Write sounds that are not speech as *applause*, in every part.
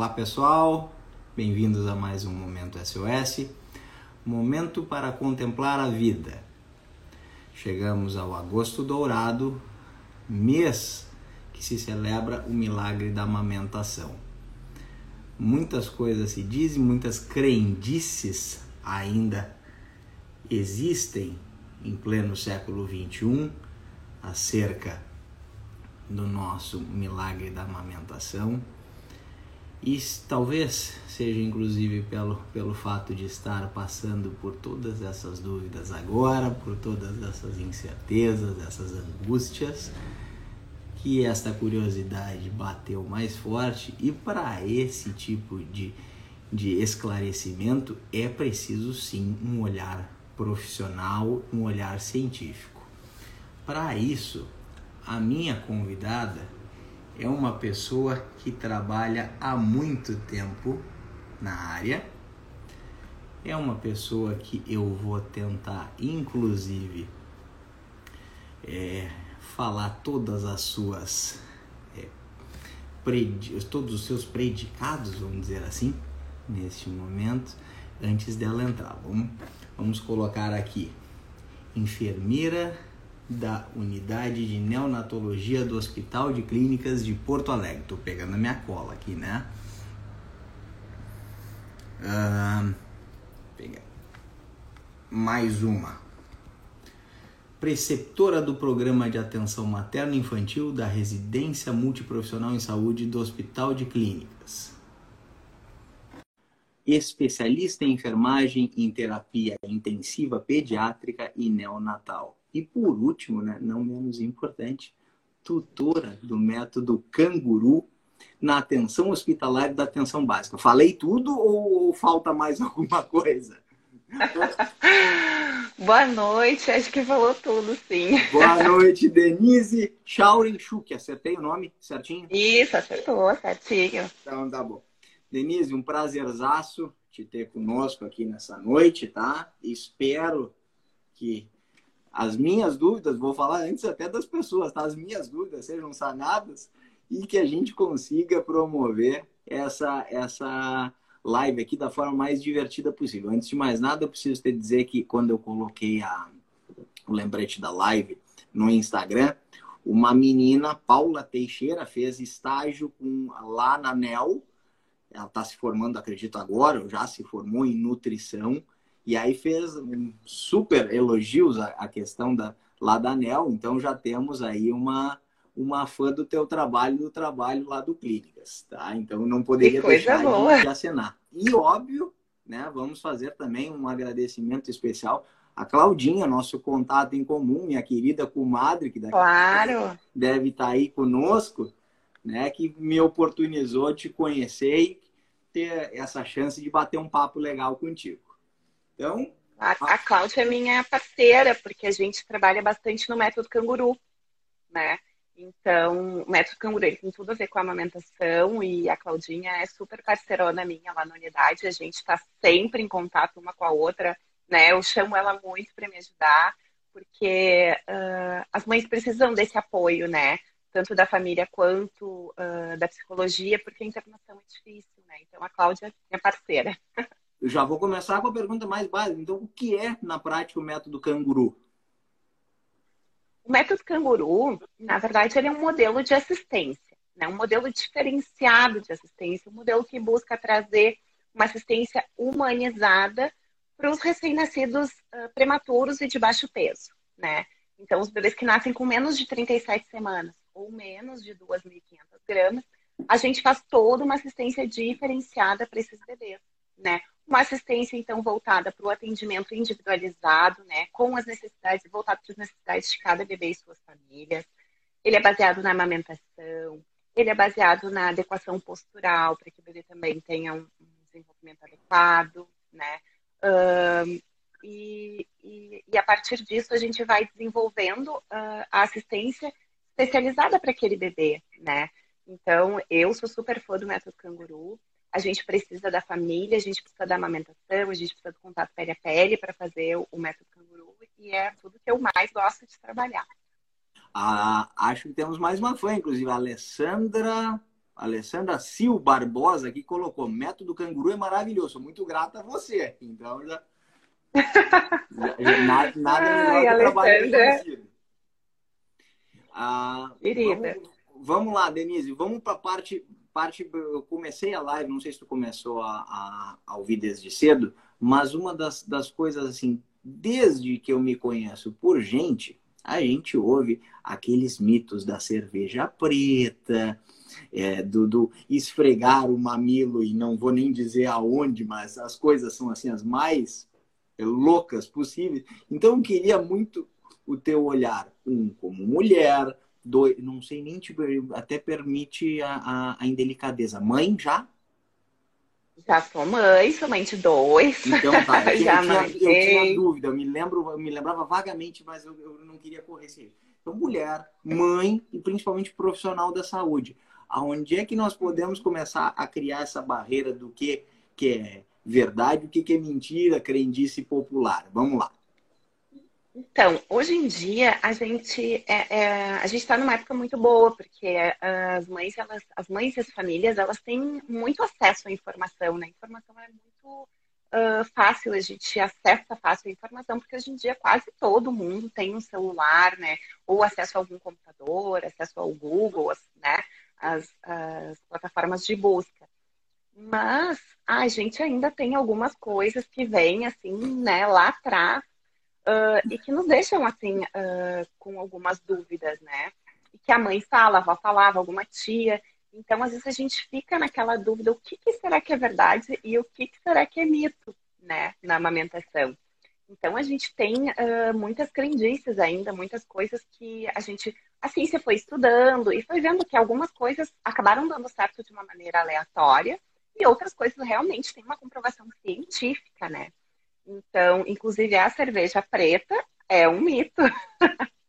Olá pessoal, bem-vindos a mais um Momento SOS Momento para contemplar a vida. Chegamos ao Agosto Dourado, mês que se celebra o milagre da amamentação. Muitas coisas se dizem, muitas crendices ainda existem em pleno século XXI acerca do nosso milagre da amamentação e talvez seja inclusive pelo, pelo fato de estar passando por todas essas dúvidas agora, por todas essas incertezas, essas angústias, que esta curiosidade bateu mais forte e para esse tipo de, de esclarecimento é preciso sim um olhar profissional, um olhar científico. Para isso, a minha convidada é uma pessoa que trabalha há muito tempo na área. É uma pessoa que eu vou tentar, inclusive, é, falar todas as suas. É, todos os seus predicados, vamos dizer assim, neste momento, antes dela entrar. Vamos, vamos colocar aqui: enfermeira da Unidade de Neonatologia do Hospital de Clínicas de Porto Alegre. Tô pegando a minha cola aqui, né? Uh. Mais uma. Preceptora do Programa de Atenção Materno Infantil da Residência Multiprofissional em Saúde do Hospital de Clínicas. Especialista em enfermagem em terapia intensiva pediátrica e neonatal e por último, né, não menos importante, tutora do método Canguru na atenção hospitalar e da atenção básica. Falei tudo ou, ou falta mais *laughs* alguma coisa? *laughs* Boa noite, acho que falou tudo, sim. Boa *laughs* noite, Denise Schaurenchuk. Acertei o nome certinho? Isso, acertou, certinho. Então tá bom. Denise, um prazerzaço te ter conosco aqui nessa noite, tá? Espero que as minhas dúvidas, vou falar antes até das pessoas, tá? As minhas dúvidas sejam sanadas e que a gente consiga promover essa, essa live aqui da forma mais divertida possível. Antes de mais nada, eu preciso te dizer que quando eu coloquei a, o lembrete da live no Instagram, uma menina, Paula Teixeira, fez estágio com, lá na NEL. Ela está se formando, acredito agora, já se formou em nutrição e aí fez super elogios à, questão da, lá da ANEL, então já temos aí uma, uma fã do teu trabalho, do trabalho lá do Clínicas, tá? Então não poderia deixar boa. de assinar. E óbvio, né, vamos fazer também um agradecimento especial a Claudinha, nosso contato em comum, minha querida comadre, que daqui claro. deve estar tá aí conosco, né, que me oportunizou te conhecer e ter essa chance de bater um papo legal contigo. Então. A, a Cláudia é minha parceira, porque a gente trabalha bastante no método canguru, né? Então, o método canguru ele tem tudo a ver com a amamentação e a Claudinha é super parceirona minha lá na unidade. A gente está sempre em contato uma com a outra, né? Eu chamo ela muito para me ajudar, porque uh, as mães precisam desse apoio, né? Tanto da família quanto uh, da psicologia, porque a internação é difícil, né? Então, a Cláudia é minha parceira. *laughs* Eu já vou começar com a pergunta mais básica. Então, o que é, na prática, o método canguru? O método canguru, na verdade, ele é um modelo de assistência, né? um modelo diferenciado de assistência, um modelo que busca trazer uma assistência humanizada para os recém-nascidos uh, prematuros e de baixo peso. Né? Então, os bebês que nascem com menos de 37 semanas ou menos de 2.500 gramas, a gente faz toda uma assistência diferenciada para esses bebês. Né? Uma assistência, então, voltada para o atendimento individualizado, né, com as necessidades, voltado para as necessidades de cada bebê e suas famílias. Ele é baseado na amamentação, ele é baseado na adequação postural, para que o bebê também tenha um, desenvolvimento adequado, né? Um, e, e, e, a partir disso a gente vai desenvolvendo uh, a assistência especializada para aquele bebê, né? Então, eu sou super fã do método canguru a gente precisa da família, a gente precisa da amamentação, a gente precisa do contato pele a pele para fazer o método canguru e é tudo que eu mais gosto de trabalhar. Ah, acho que temos mais uma fã, inclusive a Alessandra. Alessandra Sil Barbosa que colocou: método canguru é maravilhoso. Sou muito grata a você. Então já. *laughs* já, nada nada Ai, melhor que trabalho ah, vamos, vamos, lá, Denise. Vamos para a parte, parte. Eu comecei a live, não sei se tu começou a, a, a ouvir desde cedo, mas uma das, das coisas assim, desde que eu me conheço por gente, a gente ouve aqueles mitos da cerveja preta, é, do, do, esfregar o mamilo e não vou nem dizer aonde, mas as coisas são assim as mais loucas possíveis. Então eu queria muito o teu olhar, um como mulher, dois, não sei nem tipo, até permite a, a, a indelicadeza. Mãe já? Já sou mãe, somente dois. Então tá, *laughs* eu, já eu, tinha, eu tinha dúvida, eu me lembro, eu me lembrava vagamente, mas eu, eu não queria correr esse Então, mulher, mãe e principalmente profissional da saúde. Aonde é que nós podemos começar a criar essa barreira do que, que é verdade, o que, que é mentira, crendice popular? Vamos lá. Então, hoje em dia a gente é, é, a gente está numa época muito boa porque as mães, elas, as mães e as famílias, elas têm muito acesso à informação, né? A informação é muito uh, fácil, a gente acessa fácil a informação porque hoje em dia quase todo mundo tem um celular, né? Ou acesso a algum computador, acesso ao Google, né? As, as plataformas de busca. Mas a gente ainda tem algumas coisas que vêm assim, né? Lá atrás uh, e que nos deixam assim uh, com algumas dúvidas, né? E que a mãe fala, a avó falava, alguma tia. Então, às vezes a gente fica naquela dúvida: o que, que será que é verdade e o que, que será que é mito, né? Na amamentação. Então, a gente tem uh, muitas crendices ainda, muitas coisas que a gente, a ciência foi estudando e foi vendo que algumas coisas acabaram dando certo de uma maneira aleatória e outras coisas realmente têm uma comprovação científica, né? Então, inclusive a cerveja preta é um mito. *laughs*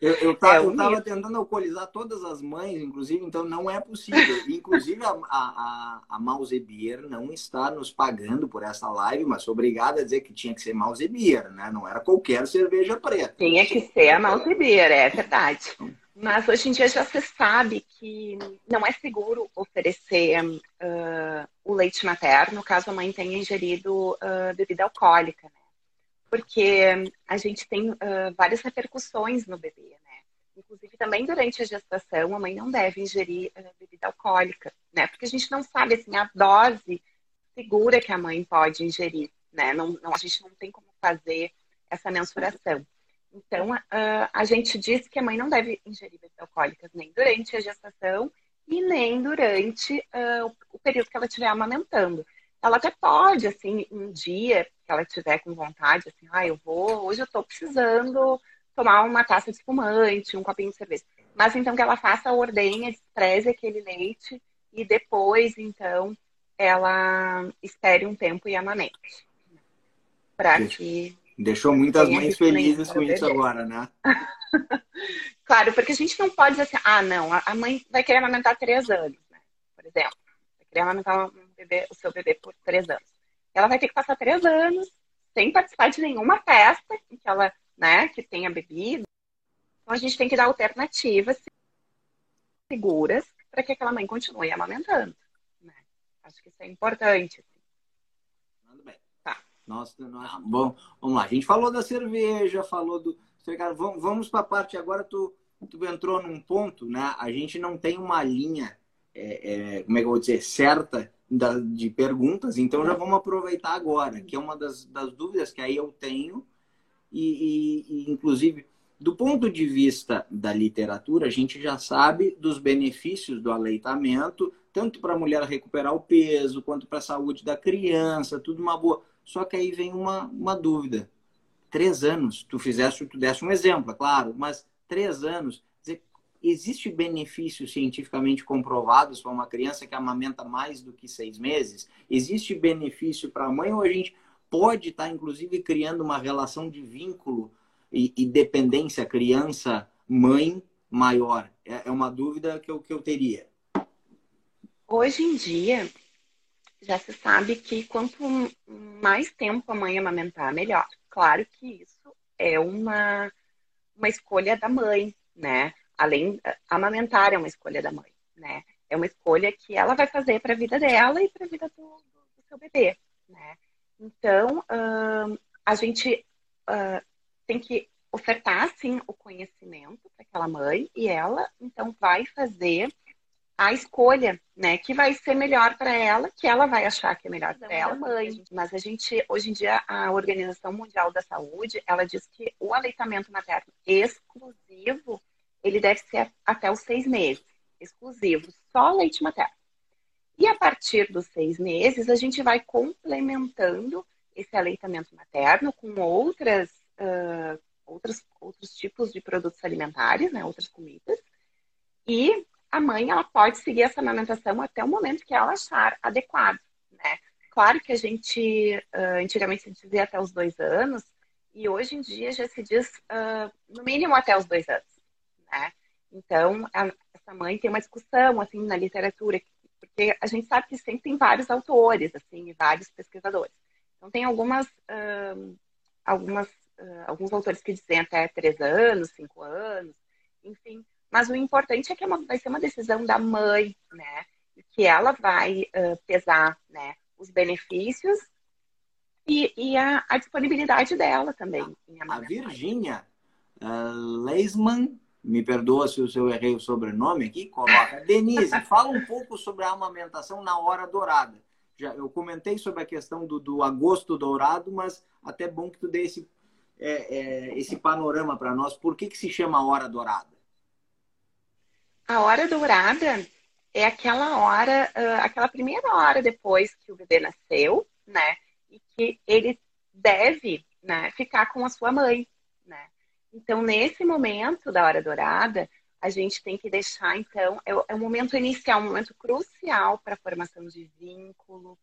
Eu, eu, tá, é um eu tava tentando alcoolizar todas as mães, inclusive, então não é possível. *laughs* Inclusive, a, a, a Mausebier não está nos pagando por essa live, mas sou obrigada a dizer que tinha que ser Mausebier, né? Não era qualquer cerveja preta. Tinha que ser a Mausebier, é verdade. Mas hoje em dia já se sabe que não é seguro oferecer uh, o leite materno caso a mãe tenha ingerido uh, bebida alcoólica, né? Porque a gente tem uh, várias repercussões no bebê, né? Inclusive também durante a gestação a mãe não deve ingerir bebida alcoólica, né? Porque a gente não sabe assim a dose segura que a mãe pode ingerir, né? Não, não a gente não tem como fazer essa mensuração. Então, a, a gente diz que a mãe não deve ingerir bebidas alcoólicas nem durante a gestação e nem durante uh, o período que ela estiver amamentando. Ela até pode, assim, um dia que ela estiver com vontade, assim, ah, eu vou, hoje eu estou precisando tomar uma taça de espumante, um copinho de cerveja. Mas então que ela faça a ordenha, despreze aquele leite e depois, então, ela espere um tempo e amamente. Para que Deixou muitas mães felizes com isso agora, né? *laughs* claro, porque a gente não pode dizer assim, ah, não, a mãe vai querer amamentar três anos, né? Por exemplo, vai querer amamentar um bebê, o seu bebê por três anos. Ela vai ter que passar três anos sem participar de nenhuma festa em que ela, né, que tenha bebida. Então a gente tem que dar alternativas seguras para que aquela mãe continue amamentando. Né? Acho que isso é importante. Nossa, bom, vamos lá. A gente falou da cerveja, falou do. Vamos, vamos para a parte agora. Tu, tu entrou num ponto, né? A gente não tem uma linha, é, é, como é que eu vou dizer, certa da, de perguntas, então já vamos aproveitar agora, que é uma das, das dúvidas que aí eu tenho, e, e, e inclusive do ponto de vista da literatura, a gente já sabe dos benefícios do aleitamento, tanto para a mulher recuperar o peso, quanto para a saúde da criança, tudo uma boa. Só que aí vem uma, uma dúvida. Três anos, tu fizeste, tu deste um exemplo, é claro, mas três anos, dizer, existe benefícios cientificamente comprovados para uma criança que amamenta mais do que seis meses? Existe benefício para a mãe ou a gente pode estar, tá, inclusive, criando uma relação de vínculo e, e dependência criança-mãe maior? É, é uma dúvida que eu, que eu teria. Hoje em dia, já se sabe que quanto mais tempo a mãe amamentar, melhor. Claro que isso é uma, uma escolha da mãe, né? Além, amamentar é uma escolha da mãe, né? É uma escolha que ela vai fazer para a vida dela e para a vida do, do, seu bebê, né? Então, a gente uh, tem que ofertar, sim, o conhecimento para aquela mãe e ela, então, vai fazer a escolha, né, que vai ser melhor para ela, que ela vai achar que é melhor para ela, mãe. Mas a gente, hoje em dia, a Organização Mundial da Saúde, ela diz que o aleitamento materno exclusivo, ele deve ser até os seis meses, exclusivo, só leite materno. E a partir dos seis meses, a gente vai complementando esse aleitamento materno com outras, uh, outras, outros tipos de produtos alimentares, né, outras comidas. E a mãe ela pode seguir essa amamentação até o momento que ela achar adequado, né? Claro que a gente uh, antigamente se dizia até os dois anos e hoje em dia já se diz uh, no mínimo até os dois anos, né? Então a, essa mãe tem uma discussão assim na literatura porque a gente sabe que sempre tem vários autores assim, vários pesquisadores. Então tem algumas uh, algumas alguns autores que dizem até três anos, cinco anos, enfim. Mas o importante é que é uma, vai ser uma decisão da mãe, né? Que ela vai uh, pesar, né? Os benefícios e, e a, a, disponibilidade dela também. A Virgínia uh, Leisman, me perdoa se eu errei o sobrenome aqui, coloca. *laughs* Denise, fala um pouco sobre a amamentação na hora dourada. Já, eu comentei sobre a questão do, do agosto dourado, mas até bom que tu dê esse, é, é, esse panorama para nós. Por que, que se chama hora dourada? A hora dourada é aquela hora, aquela primeira hora depois que o bebê nasceu, né? E que ele deve né, ficar com a sua mãe, né? Então, nesse momento da hora dourada, a gente tem que deixar, então, é, é um momento inicial, um momento crucial para a formação de vínculo,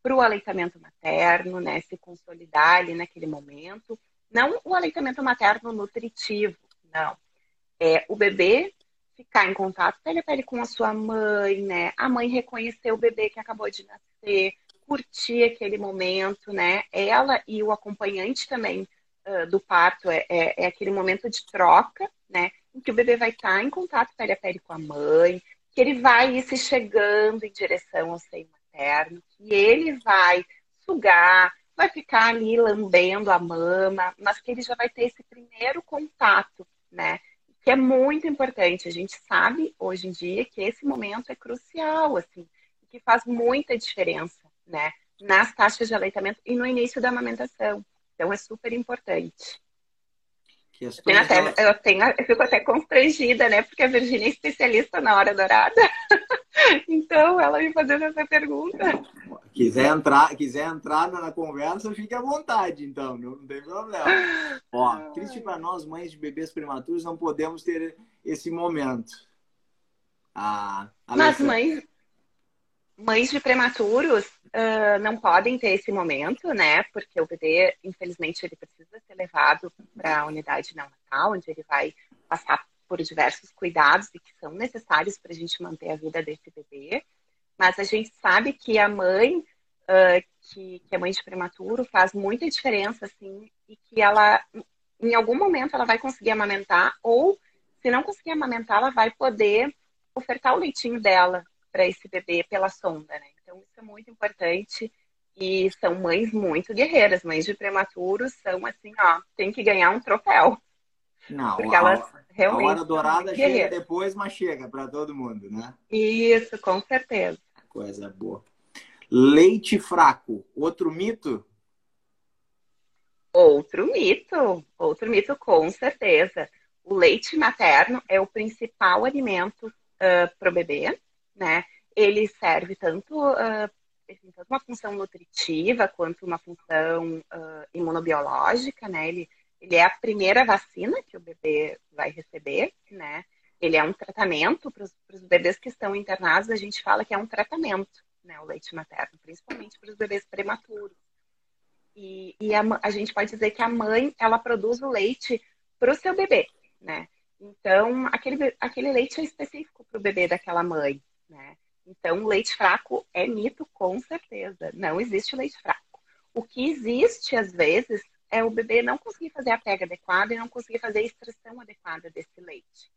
para o aleitamento materno, né? Se consolidar ali naquele momento. Não o aleitamento materno nutritivo, não. É o bebê ficar em contato pele a pele com a sua mãe, né? A mãe reconhecer o bebê que acabou de nascer, curtir aquele momento, né? Ela e o acompanhante também uh, do parto é, é, é, aquele momento de troca, né? Em que o bebê vai estar em contato pele a pele com a mãe, que ele vai ir se chegando em direção ao seio materno, que ele vai sugar, vai ficar ali lambendo a mama, mas que ele já vai ter esse primeiro contato, né? Que é muito importante. A gente sabe hoje em dia que esse momento é crucial, assim, que faz muita diferença, né, nas taxas de aleitamento e no início da amamentação. Então é super importante. Eu, tenho até, eu, tenho, eu fico até constrangida, né? Porque a Virginia é especialista na hora dourada. *laughs* então, ela me fazendo essa pergunta. Quiser entrar, quiser entrar na conversa, fique à vontade, então, não, tem problema. Ó, *laughs* triste para nós, mães de bebês prematuros, não podemos ter esse momento. Ah, Mas mães, mães de prematuros uh, não podem ter esse momento, né? Porque o bebê, infelizmente, ele precisa ser levado para a unidade neonatal, onde ele vai passar por diversos cuidados e que são necessários para a gente manter a vida desse bebê. Mas a gente sabe que a mãe, uh, que, que é mãe de prematuro, faz muita diferença, assim, e que ela, em algum momento, ela vai conseguir amamentar, ou se não conseguir amamentar, ela vai poder ofertar o leitinho dela para esse bebê pela sonda, né? Então, isso é muito importante. E são mães muito guerreiras, mães de prematuros são assim, ó, tem que ganhar um troféu. Não, porque a, elas realmente a hora dourada chega depois, mas chega para todo mundo, né? Isso, com certeza. Coisa boa. Leite fraco, outro mito? Outro mito, outro mito com certeza. O leite materno é o principal alimento uh, para o bebê, né? Ele serve tanto, uh, tanto uma função nutritiva quanto uma função uh, imunobiológica, né? Ele, ele é a primeira vacina que o bebê vai receber, né? Ele é um tratamento para os bebês que estão internados, a gente fala que é um tratamento, né? O leite materno, principalmente para os bebês prematuros. E, e a, a, gente pode dizer que a mãe, ela produz o leite para o seu bebê, né? Então, aquele, aquele leite é específico para o bebê daquela mãe, né? Então, leite fraco é mito, com certeza. Não existe leite fraco. O que existe, às vezes, é o bebê não conseguir fazer a pega adequada e não conseguir fazer a extração adequada desse leite.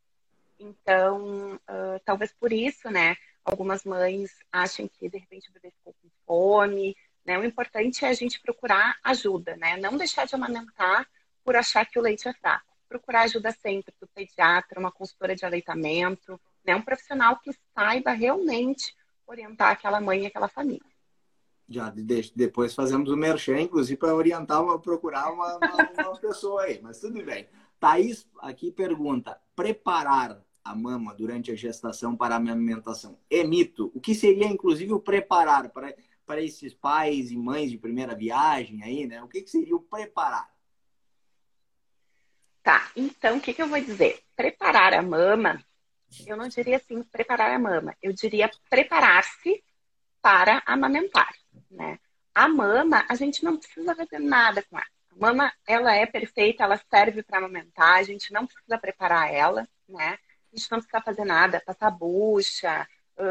Então, uh, talvez por isso, né, algumas mães acham que de repente o bebê ficou com fome, né? O importante é a gente procurar ajuda, né? Não deixar de amamentar por achar que o leite é fraco. Procurar ajuda sempre do pediatra, uma consultora de aleitamento, né? Um profissional que saiba realmente orientar aquela mãe e aquela família. Já depois fazemos o merchan, inclusive, para orientar, procurar uma, uma, uma pessoa aí, mas tudo bem. Thaís aqui pergunta: preparar a mama durante a gestação para a amamentação é mito? O que seria, inclusive, o preparar para, para esses pais e mães de primeira viagem aí, né? O que, que seria o preparar? Tá, então o que, que eu vou dizer? Preparar a mama, eu não diria assim preparar a mama, eu diria preparar-se para amamentar, né? A mama, a gente não precisa fazer nada com ela. A mama, ela é perfeita, ela serve para amamentar, a gente não precisa preparar ela, né? A gente não precisa fazer nada, passar bucha,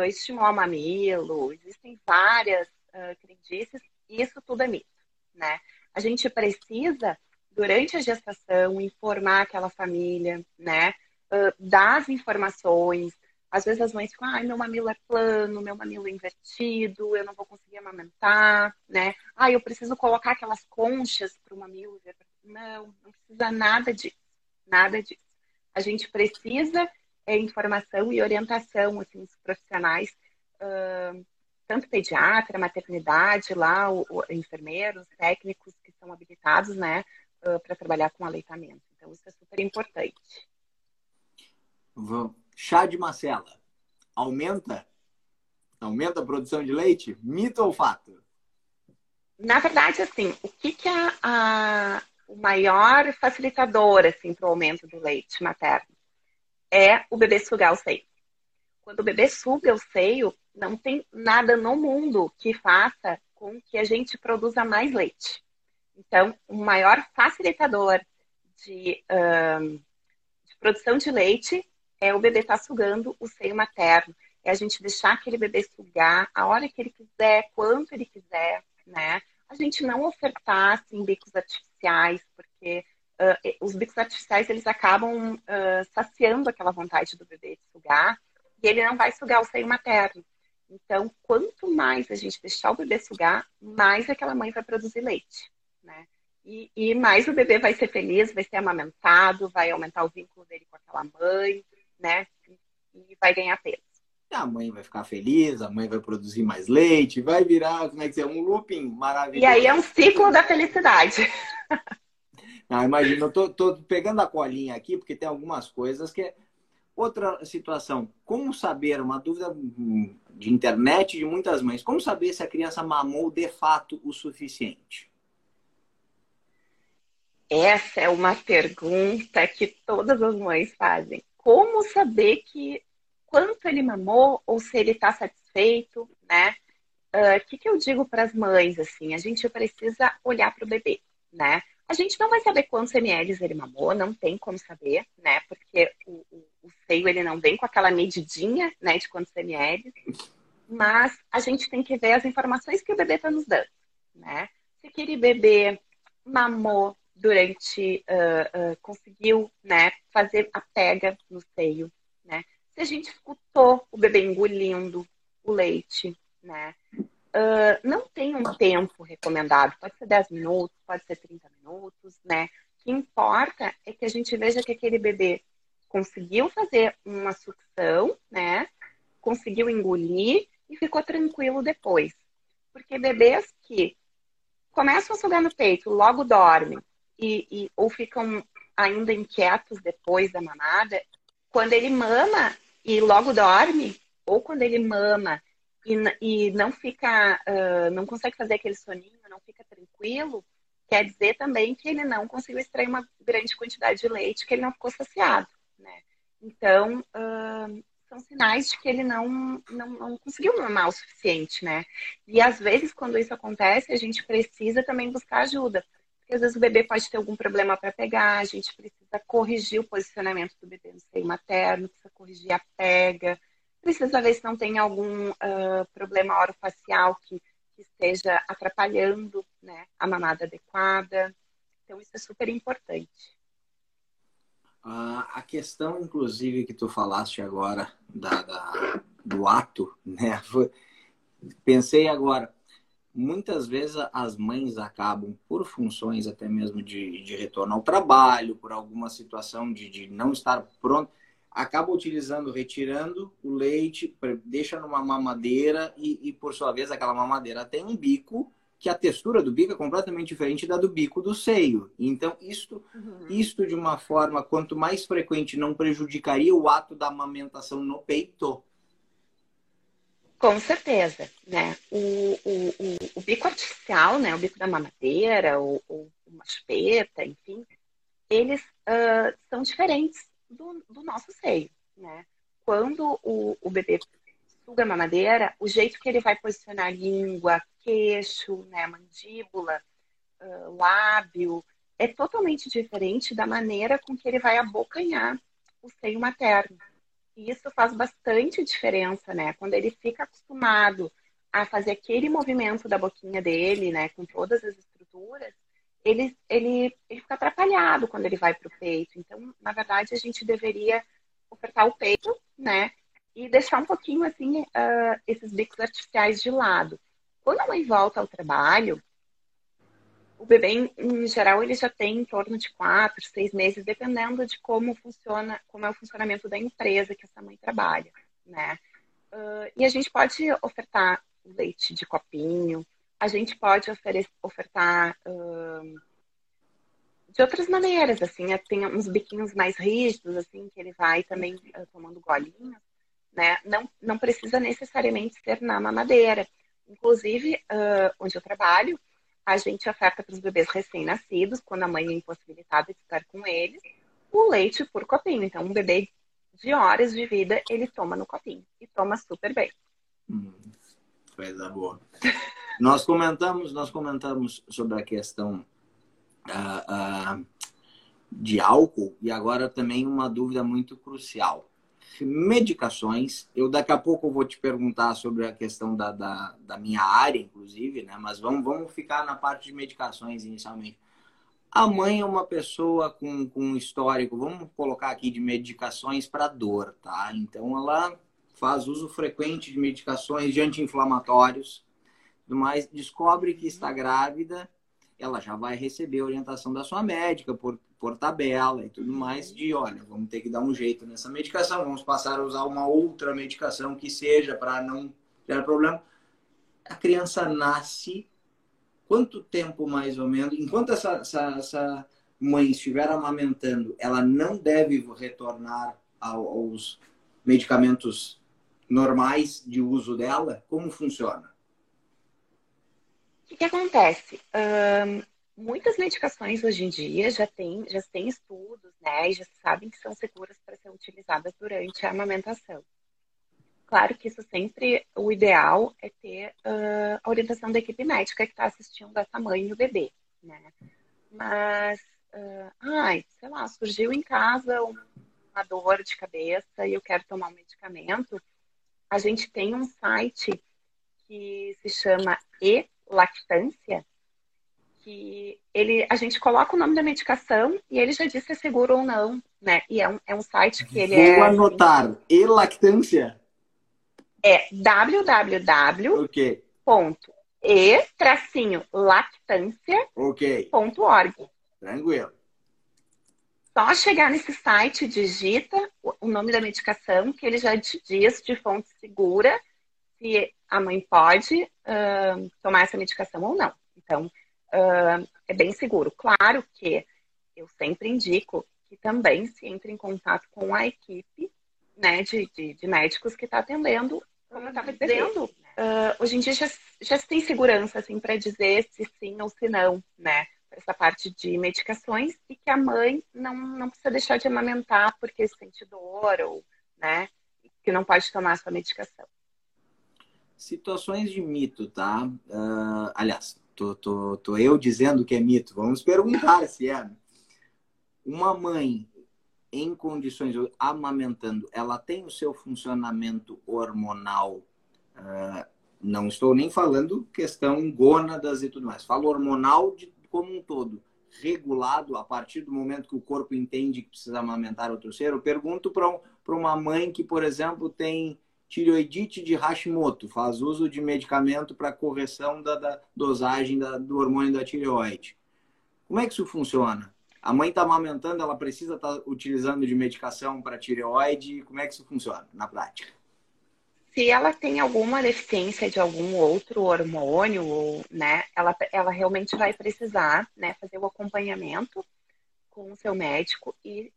estimular o mamilo, existem várias uh, crendices, e isso tudo é mito, né? A gente precisa, durante a gestação, informar aquela família, né? Uh, dar as informações, às vezes as mães ficam, ai, meu mamilo é plano, meu mamilo é invertido, eu não vou conseguir amamentar, né? Ah, eu preciso colocar aquelas conchas para o mamilo. Não, não precisa nada disso, nada disso. A gente precisa é, informação e orientação, assim, os profissionais, uh, tanto pediatra, maternidade, lá, o, o, enfermeiros, técnicos que são habilitados, né, uh, para trabalhar com aleitamento. Então, isso é super importante. Vamos Chá de macela aumenta? Aumenta a produção de leite? Mito ou fato? Na verdade, assim, o que, que é a, o maior facilitador assim, para o aumento do leite materno? É o bebê sugar o seio. Quando o bebê suga o seio, não tem nada no mundo que faça com que a gente produza mais leite. Então, o maior facilitador de, um, de produção de leite é o bebê tá sugando o seio materno. É a gente deixar aquele bebê sugar a hora que ele quiser, quanto ele quiser, né? A gente não ofertar, assim, bicos artificiais, porque uh, os bicos artificiais, eles acabam uh, saciando aquela vontade do bebê de sugar e ele não vai sugar o seio materno. Então, quanto mais a gente deixar o bebê sugar, mais aquela mãe vai produzir leite, né? E, e mais o bebê vai ser feliz, vai ser amamentado, vai aumentar o vínculo dele com aquela mãe, né? E vai ganhar peso. A mãe vai ficar feliz, a mãe vai produzir mais leite, vai virar, como é que é, um looping maravilhoso. E aí é um ciclo da felicidade. Não, *laughs* imagina, eu tô, tô pegando a colinha aqui, porque tem algumas coisas que é outra situação. Como saber, uma dúvida de internet de muitas mães, como saber se a criança mamou de fato o suficiente? Essa é uma pergunta que todas as mães fazem como saber que quanto ele mamou ou se ele está satisfeito, né? O uh, que, que eu digo para as mães assim? A gente precisa olhar para o bebê, né? A gente não vai saber quantos ml ele mamou, não tem como saber, né? Porque o, o, o seio ele não vem com aquela medidinha, né, de quantos ml. Mas a gente tem que ver as informações que o bebê está nos dando, né? Se aquele bebê mamou durante uh, uh, conseguiu né, fazer a pega no seio, né? Se a gente escutou o bebê engolindo o leite, né? Uh, não tem um tempo recomendado, pode ser 10 minutos, pode ser 30 minutos, né? O que importa é que a gente veja que aquele bebê conseguiu fazer uma sucção, né? Conseguiu engolir e ficou tranquilo depois. Porque bebês que começam a sugar no peito, logo dormem, e, e, ou ficam ainda inquietos depois da mamada, quando ele mama e logo dorme, ou quando ele mama e, e não fica, uh, não consegue fazer aquele soninho, não fica tranquilo, quer dizer também que ele não conseguiu extrair uma grande quantidade de leite, que ele não ficou saciado, né? Então, uh, são sinais de que ele não, não, não conseguiu mamar o suficiente, né? E às vezes, quando isso acontece, a gente precisa também buscar ajuda. Porque às vezes o bebê pode ter algum problema para pegar, a gente precisa corrigir o posicionamento do bebê no seio materno, precisa corrigir a pega, precisa ver se não tem algum uh, problema orofacial que, que esteja atrapalhando né, a mamada adequada. Então, isso é super importante. a questão, inclusive, que tu falaste agora da, da, do ato, né? Pensei agora, muitas vezes as mães acabam, por funções até mesmo de, de retorno ao trabalho, por alguma situação de, de não estar pronto, acaba utilizando, retirando o leite, deixa numa mamadeira e, e, por sua vez, aquela mamadeira tem um bico que a textura do bico é completamente diferente da do bico do seio. Então, isto, uhum. isto de uma forma, quanto mais frequente, não prejudicaria o ato da amamentação no peito? Com certeza, né? O, o, o, o bico artificial, né? O bico da mamadeira, ou, uma chupeta, enfim, eles uh, são diferentes do, do nosso seio, né? Quando o, o bebê suga a mamadeira, o jeito que ele vai posicionar língua, queixo, né, mandíbula, uh, lábio, é totalmente diferente da maneira com que ele vai abocanhar o seio materno. E isso faz bastante diferença, né? Quando ele fica acostumado a fazer aquele movimento da boquinha dele, né, com todas as estruturas, ele, ele, ele fica atrapalhado quando ele vai para o peito. Então, na verdade, a gente deveria ofertar o peito, né? E deixar um pouquinho, assim, uh, esses bicos artificiais de lado. Quando a mãe volta ao trabalho, o bebê, em, geral, ele já tem em torno de quatro, seis meses, dependendo de como funciona, como é o funcionamento da empresa que essa mãe trabalha, né? Uh, e a gente pode ofertar leite de copinho, a gente pode ofertar uh, de outras maneiras, assim, é, tem uns biquinhos mais rígidos, assim, que ele vai também uh, tomando golinhos, né? Não, não precisa necessariamente ser na mamadeira. Inclusive, onde eu trabalho, a gente oferta para os bebês recém-nascidos, quando a mãe é impossibilitada de estar com eles, o leite por copinho. Então, um bebê de horas de vida, ele toma no copinho. E toma super bem. Hum, coisa boa. *laughs* Nós comentamos, nós comentamos sobre a questão uh, uh, de álcool e agora também uma dúvida muito crucial. Medicações, eu daqui a pouco vou te perguntar sobre a questão da, da, da minha área, inclusive, né? Mas vamos, vamos ficar na parte de medicações inicialmente. A mãe é uma pessoa com, com histórico, vamos colocar aqui, de medicações para dor, tá? Então ela faz uso frequente de medicações de anti-inflamatórios, mas descobre que está grávida, ela já vai receber orientação da sua médica por, por tabela e tudo mais de, olha, vamos ter que dar um jeito nessa medicação, vamos passar a usar uma outra medicação que seja para não ter problema. A criança nasce quanto tempo mais ou menos, enquanto essa, essa, essa mãe estiver amamentando, ela não deve retornar aos medicamentos normais de uso dela? Como funciona? O que acontece? Um, muitas medicações hoje em dia já têm já tem estudos, né? E já sabem que são seguras para ser utilizadas durante a amamentação. Claro que isso sempre, o ideal é ter uh, a orientação da equipe médica que está assistindo essa mãe e o bebê, né? Mas, uh, ai, sei lá, surgiu em casa uma dor de cabeça e eu quero tomar um medicamento. A gente tem um site que se chama e lactância, que ele, a gente coloca o nome da medicação e ele já diz se é seguro ou não, né? E é um, é um site que ele Vou é... Vou anotar. E lactância? É www. Ok. Ponto e tracinho lactância. Ok. Ponto org. Tranquilo. Só chegar nesse site, digita o nome da medicação, que ele já te diz de fonte segura se a mãe pode uh, tomar essa medicação ou não. Então, uh, é bem seguro. Claro que eu sempre indico que também se entre em contato com a equipe né, de, de, de médicos que está atendendo, como eu estava dizendo. Uh, hoje em dia já, já se tem segurança assim, para dizer se sim ou se não, né? Essa parte de medicações e que a mãe não, não precisa deixar de amamentar porque sente dor ou, né, que não pode tomar a sua medicação situações de mito, tá? Uh, aliás, tô, tô, tô eu dizendo que é mito. Vamos perguntar se é. Uma mãe em condições amamentando, ela tem o seu funcionamento hormonal. Uh, não estou nem falando questão gônadas e tudo mais. Falo hormonal de, como um todo, regulado a partir do momento que o corpo entende que precisa amamentar outro ser. Eu pergunto para um, uma mãe que, por exemplo, tem tireoidite de Hashimoto, faz uso de medicamento para correção da, da dosagem da, do hormônio da tireoide. Como é que isso funciona? A mãe está amamentando, ela precisa estar tá utilizando de medicação para tireoide? Como é que isso funciona na prática? Se ela tem alguma deficiência de algum outro hormônio, né, ela, ela realmente vai precisar né, fazer o acompanhamento com o seu médico e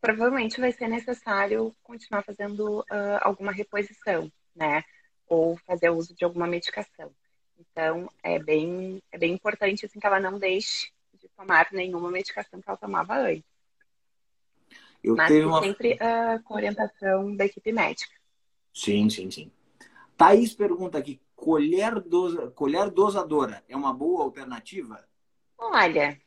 provavelmente vai ser necessário continuar fazendo uh, alguma reposição, né? Ou fazer uso de alguma medicação. Então, é bem, é bem importante assim, que ela não deixe de tomar nenhuma medicação que ela tomava antes. Eu Mas tenho uma... sempre uh, com orientação da equipe médica. Sim, sim, sim. Thaís pergunta aqui, colher, dosa, colher dosadora é uma boa alternativa? Olha,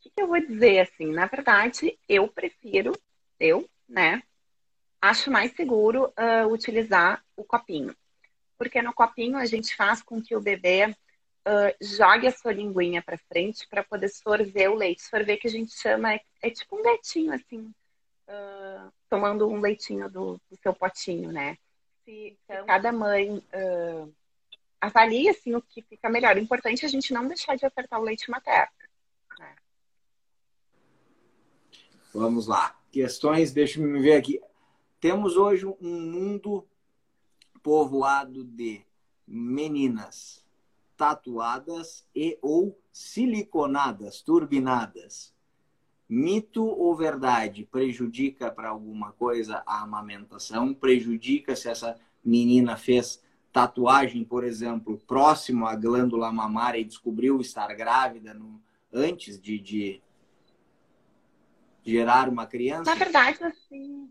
o que, que eu vou dizer assim? Na verdade, eu prefiro, eu, né? Acho mais seguro uh, utilizar o copinho. Porque no copinho a gente faz com que o bebê uh, jogue a sua linguinha para frente para poder sorver o leite. Sorver que a gente chama é, é tipo um leitinho, assim, uh, tomando um leitinho do, do, seu potinho, né? Se, então, cada mãe avalie assim, o que fica melhor. O importante é a gente não deixar de apertar o leite materno. Né? Vamos lá. Questões, deixa eu ver aqui. Temos hoje um mundo povoado de meninas tatuadas e ou siliconadas, turbinadas. Mito ou verdade prejudica para alguma coisa a amamentação? Prejudica se essa menina fez tatuagem, por exemplo, próximo à glândula mamária e descobriu estar grávida no, antes de, de gerar uma criança? Na verdade, assim,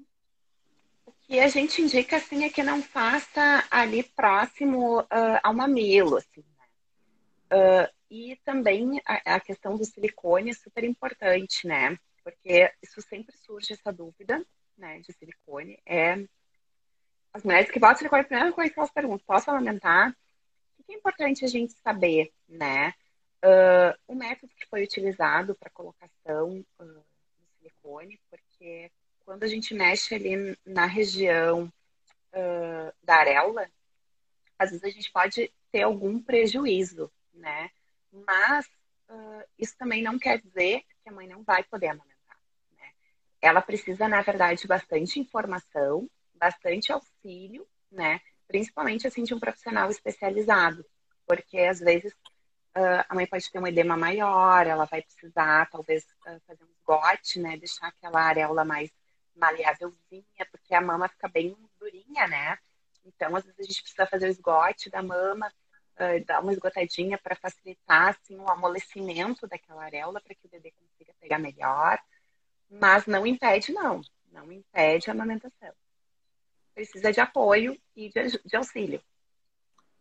o que a gente indica assim é que não faça ali próximo uh, ao mamilo, assim. Né? Uh, e também a, a, questão do silicone é super importante, né? Porque isso sempre surge essa dúvida, né, de silicone. É as mulheres que botam silicone, a primeira coisa que elas perguntam, posso amamentar? O que é importante a gente saber, né? Uh, o método que foi utilizado para colocação uh, silicone, porque quando a gente mexe ali na região uh, da areola, às vezes a gente pode ter algum prejuízo, né? Mas uh, isso também não quer dizer que a mãe não vai poder amamentar. Né? Ela precisa, na verdade, de bastante informação, bastante auxílio, né? Principalmente assim de um profissional especializado, porque às vezes uh, a mãe pode ter um edema maior, ela vai precisar talvez uh, fazer um esgote, né? Deixar aquela areola mais maleávelzinha, porque a mama fica bem durinha, né? Então, às vezes a gente precisa fazer o esgote da mama, uh, dar uma esgotadinha para facilitar assim o amolecimento daquela areola para que o bebê consiga pegar melhor. Mas não impede, não. Não impede a amamentação. Precisa de apoio e de, de auxílio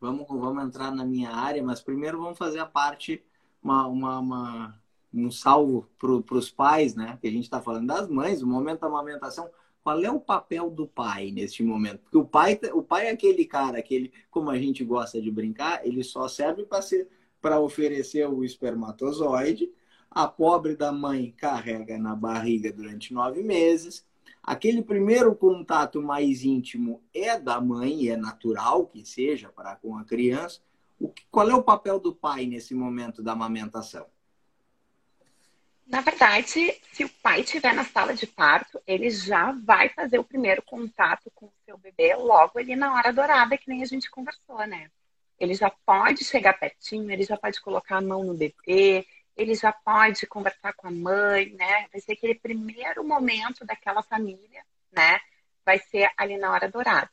vamos, vamos entrar na minha área, mas primeiro vamos fazer a parte, uma, uma, uma um salvo para os pais, né? Que a gente está falando das mães, o momento da amamentação. Qual é o papel do pai neste momento? Porque o pai, o pai é aquele cara, aquele, como a gente gosta de brincar, ele só serve para ser para oferecer o espermatozoide. A pobre da mãe carrega na barriga durante nove meses Aquele primeiro contato mais íntimo é da mãe, é natural que seja para com a criança. O que, qual é o papel do pai nesse momento da amamentação? Na verdade, se o pai estiver na sala de parto, ele já vai fazer o primeiro contato com o seu bebê logo ali na hora dourada, que nem a gente conversou, né? Ele já pode chegar pertinho, ele já pode colocar a mão no bebê, ele já pode conversar com a mãe, né? Vai ser aquele primeiro momento daquela família, né? Vai ser ali na hora dourada.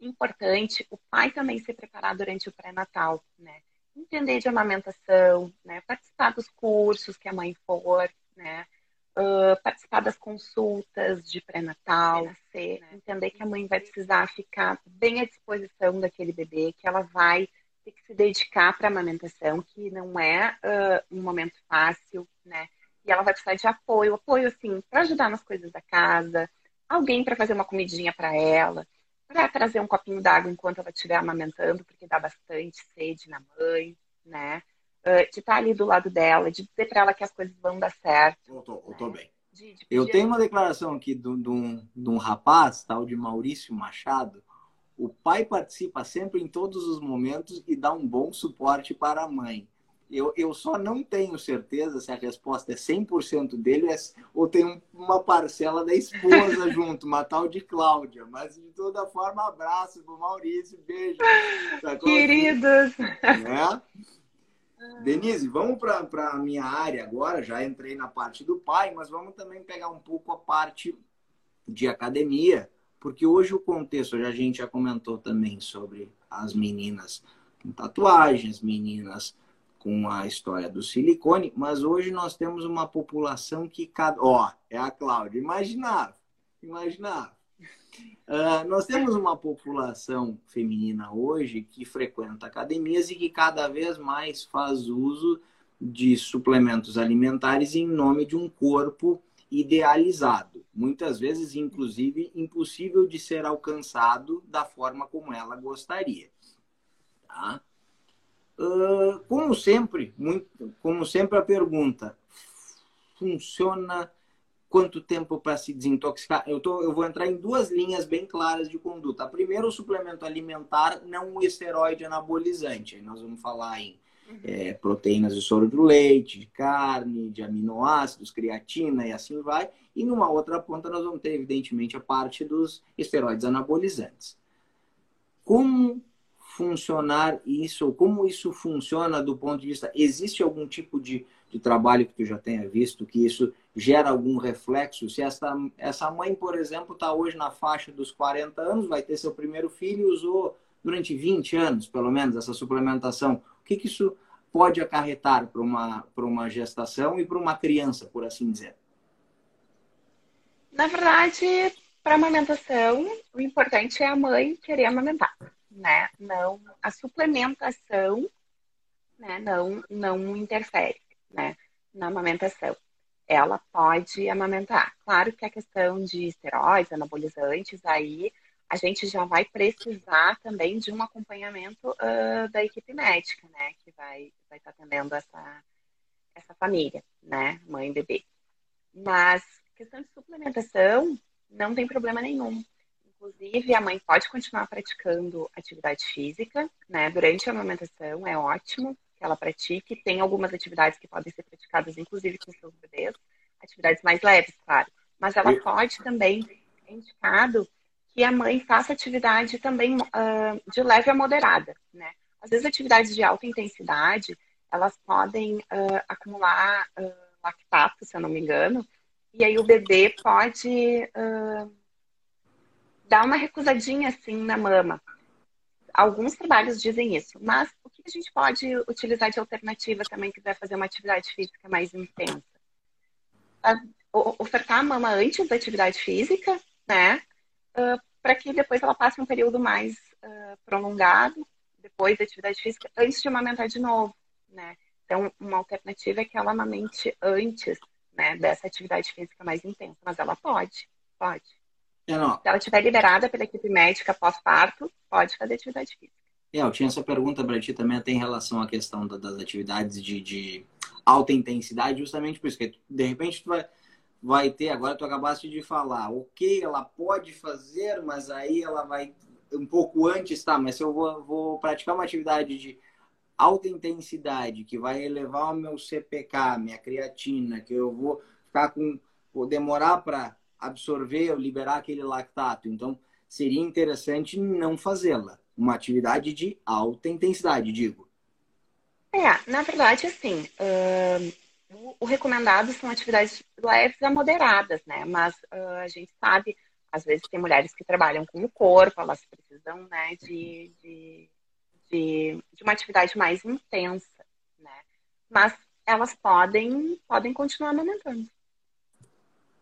Importante o pai também se preparar durante o pré-natal, né? Entender de amamentação, né? Participar dos cursos que a mãe for, né? Uh, participar das consultas de pré-natal, né? entender que a mãe vai precisar ficar bem à disposição daquele bebê, que ela vai ter que se dedicar para a amamentação, que não é uh, um momento fácil, né? E ela vai precisar de apoio, apoio assim, para ajudar nas coisas da casa, alguém para fazer uma comidinha para ela, para trazer um copinho d'água enquanto ela estiver amamentando, porque dá bastante sede na mãe, né? Uh, de estar tá ali do lado dela, de dizer para ela que as coisas vão dar certo. Eu tô, eu tô né? bem. De, de eu tenho uma declaração aqui de, um, de um rapaz, tal de Maurício Machado, o pai participa sempre em todos os momentos e dá um bom suporte para a mãe. Eu, eu só não tenho certeza se a resposta é 100% dele ou tem uma parcela da esposa *laughs* junto, uma tal de Cláudia. Mas, de toda forma, abraço pro Maurício, beijo. Tá Queridos! Né? Denise, vamos para a minha área agora. Já entrei na parte do pai, mas vamos também pegar um pouco a parte de academia, porque hoje o contexto, a gente já comentou também sobre as meninas com tatuagens, meninas com a história do silicone, mas hoje nós temos uma população que cada. Ó, oh, é a Cláudia. Imaginava, imaginava. Uh, nós temos uma população feminina hoje que frequenta academias e que cada vez mais faz uso de suplementos alimentares em nome de um corpo idealizado, muitas vezes, inclusive, impossível de ser alcançado da forma como ela gostaria. Tá? Uh, como sempre, muito, como sempre a pergunta, funciona quanto tempo para se desintoxicar? Eu, tô, eu vou entrar em duas linhas bem claras de conduta. Primeiro, o suplemento alimentar, não o esteroide anabolizante. Aí nós vamos falar em. É, proteínas de soro do leite, de carne, de aminoácidos, creatina e assim vai. E numa outra ponta nós vamos ter, evidentemente, a parte dos esteroides anabolizantes. Como funcionar isso, como isso funciona do ponto de vista, existe algum tipo de, de trabalho que tu já tenha visto que isso gera algum reflexo? Se essa, essa mãe, por exemplo, está hoje na faixa dos 40 anos, vai ter seu primeiro filho e usou durante 20 anos, pelo menos, essa suplementação, o que, que isso pode acarretar para uma, uma gestação e para uma criança, por assim dizer? Na verdade, para amamentação, o importante é a mãe querer amamentar né? Não, a suplementação, né? Não, não interfere, né? Na amamentação. Ela pode amamentar. Claro que a questão de esteroides, anabolizantes, aí a gente já vai precisar também de um acompanhamento uh, da equipe médica, né? Que vai vai estar tá atendendo essa essa família, né? Mãe e bebê. Mas questão de suplementação não tem problema nenhum. Inclusive, a mãe pode continuar praticando atividade física, né? Durante a amamentação, é ótimo que ela pratique. Tem algumas atividades que podem ser praticadas, inclusive com seus bebês, atividades mais leves, claro. Mas ela pode também, é indicado que a mãe faça atividade também uh, de leve a moderada, né? Às vezes, atividades de alta intensidade, elas podem uh, acumular uh, lactato, se eu não me engano, e aí o bebê pode dá uma recusadinha assim na mama. Alguns trabalhos dizem isso, mas o que a gente pode utilizar de alternativa também que vai fazer uma atividade física mais intensa? Ofertar a mama antes da atividade física, né? Uh, para que depois ela passe um período mais uh, prolongado, depois da atividade física, antes de amamentar de novo, né? Então, uma alternativa é que ela amamente antes né, dessa atividade física mais intensa, mas ela pode, pode. É, Se ela estiver liberada pela equipe médica pós-parto, pode fazer atividade física. É, eu tinha essa pergunta para ti também, até em relação à questão das atividades de, de, alta intensidade, justamente por isso, que de repente tu vai, vai ter, agora tu acabaste de falar, ok, ela pode fazer, mas aí ela vai um pouco antes, tá, mas se eu vou, vou praticar uma atividade de alta intensidade, que vai elevar o meu CPK, minha creatina, que eu vou ficar com, vou demorar para absorver ou liberar aquele lactato. Então, seria interessante não fazê-la. Uma atividade de alta intensidade, digo. É, na verdade, assim, o, recomendado são atividades leves a moderadas, né? Mas uh, a gente sabe, às vezes tem mulheres que trabalham com o corpo, elas precisam, né, de, de, de, de uma atividade mais intensa, né? Mas elas podem, podem continuar amamentando.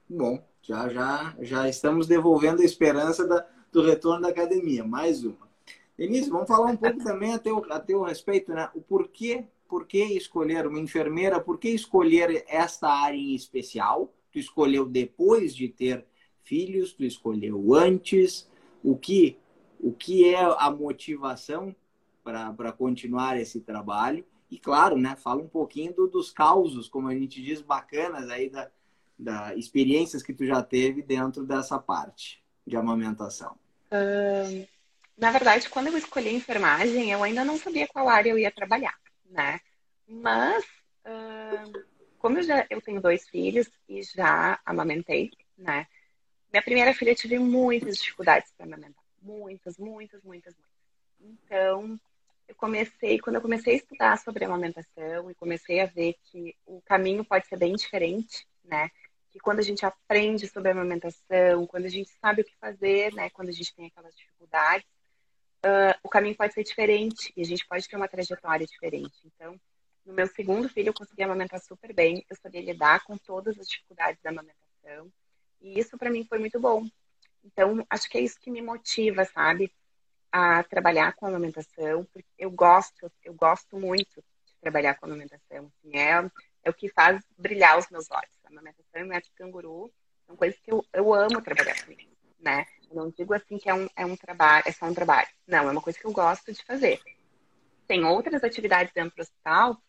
Bom, já, já, já estamos devolvendo a esperança da, do retorno da academia. Mais uma. Denise, vamos falar um pouco *laughs* também a teu, a teu respeito, né? O porquê, por que escolher uma enfermeira, por que escolher esta área em especial? Tu escolheu depois de ter filhos, tu escolheu antes. O que, o que é a motivação para continuar esse trabalho? E claro, né, fala um pouquinho do, dos causos, como a gente diz, bacanas aí da, da experiências que tu já teve dentro dessa parte de amamentação? Na verdade, quando eu escolhi enfermagem, eu ainda não sabia qual área eu ia trabalhar, né? Mas, uh, como eu já eu tenho dois filhos e já amamentei, né? Minha primeira filha tive muitas dificuldades para amamentar. Muitas, muitas, muitas, muitas. Então, eu comecei, quando eu comecei a estudar sobre amamentação e comecei a ver que o caminho pode ser bem diferente, né? Que quando a gente aprende sobre amamentação, quando a gente sabe o que fazer, né? Quando a gente tem aquelas dificuldades, uh, o caminho pode ser diferente e a gente pode ter uma trajetória diferente. Então, no meu segundo filho, eu consegui amamentar super bem, eu sabia lidar com todas as dificuldades da amamentação e isso para mim foi muito bom. Então, acho que é isso que me motiva, sabe? A trabalhar com a amamentação, porque eu gosto, eu gosto muito de trabalhar com a amamentação. Assim, é, é o que faz brilhar os meus olhos. A amamentação e o método canguru são coisas que eu, eu amo trabalhar com isso, né? Eu não digo assim que é um, é um trabalho, é só um trabalho. Não, é uma coisa que eu gosto de fazer. Tem outras atividades dentro do hospital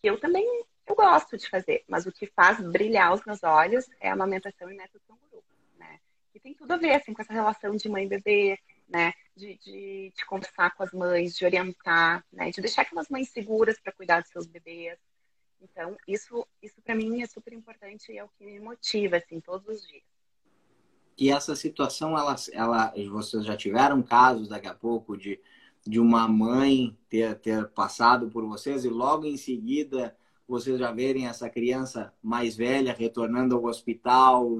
que eu também eu gosto de fazer, mas o que faz brilhar os meus olhos é a amamentação e método canguru, né? E tem tudo a ver, assim, com essa relação de mãe e bebê, né? De, de, de conversar com as mães, de orientar, né? De deixar aquelas mães seguras para cuidar dos seus bebês. Então, isso, isso para mim é super importante e é o que me motiva, assim, todos os dias. E essa situação, ela, ela, vocês já tiveram casos daqui a pouco de, de uma mãe ter, ter passado por vocês e logo em seguida vocês já verem essa criança mais velha retornando ao hospital,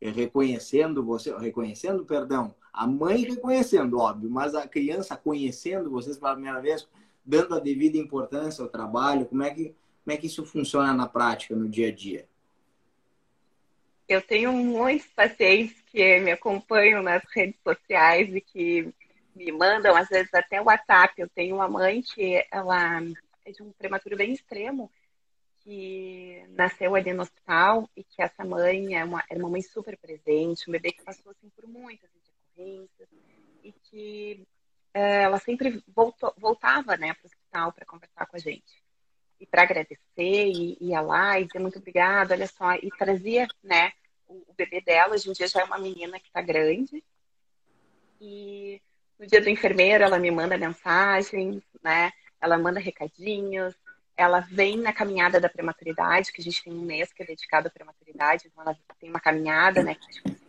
reconhecendo você, reconhecendo, perdão, a mãe reconhecendo, óbvio, mas a criança conhecendo vocês pela primeira vez, dando a devida importância ao trabalho, como é que, como é que isso funciona na prática, no dia a dia? Eu tenho muitos pacientes que me acompanham nas redes sociais e que me mandam, às vezes, até o WhatsApp. Eu tenho uma mãe que ela é de um prematuro bem extremo que nasceu ali no hospital e que essa mãe é uma, era uma mãe super presente, um bebê que passou assim, por muitas intercorrências e que é, ela sempre voltou, voltava né, para o hospital para conversar com a gente. E para agradecer, e ia lá e dizer muito obrigada, olha só, e trazia né, o, o bebê dela, hoje em dia já é uma menina que está grande. E no dia do enfermeiro ela me manda mensagens, né? Ela manda recadinhos, ela vem na caminhada da prematuridade, que a gente tem um mês que é dedicado à prematuridade, então ela tem uma caminhada, né, que a gente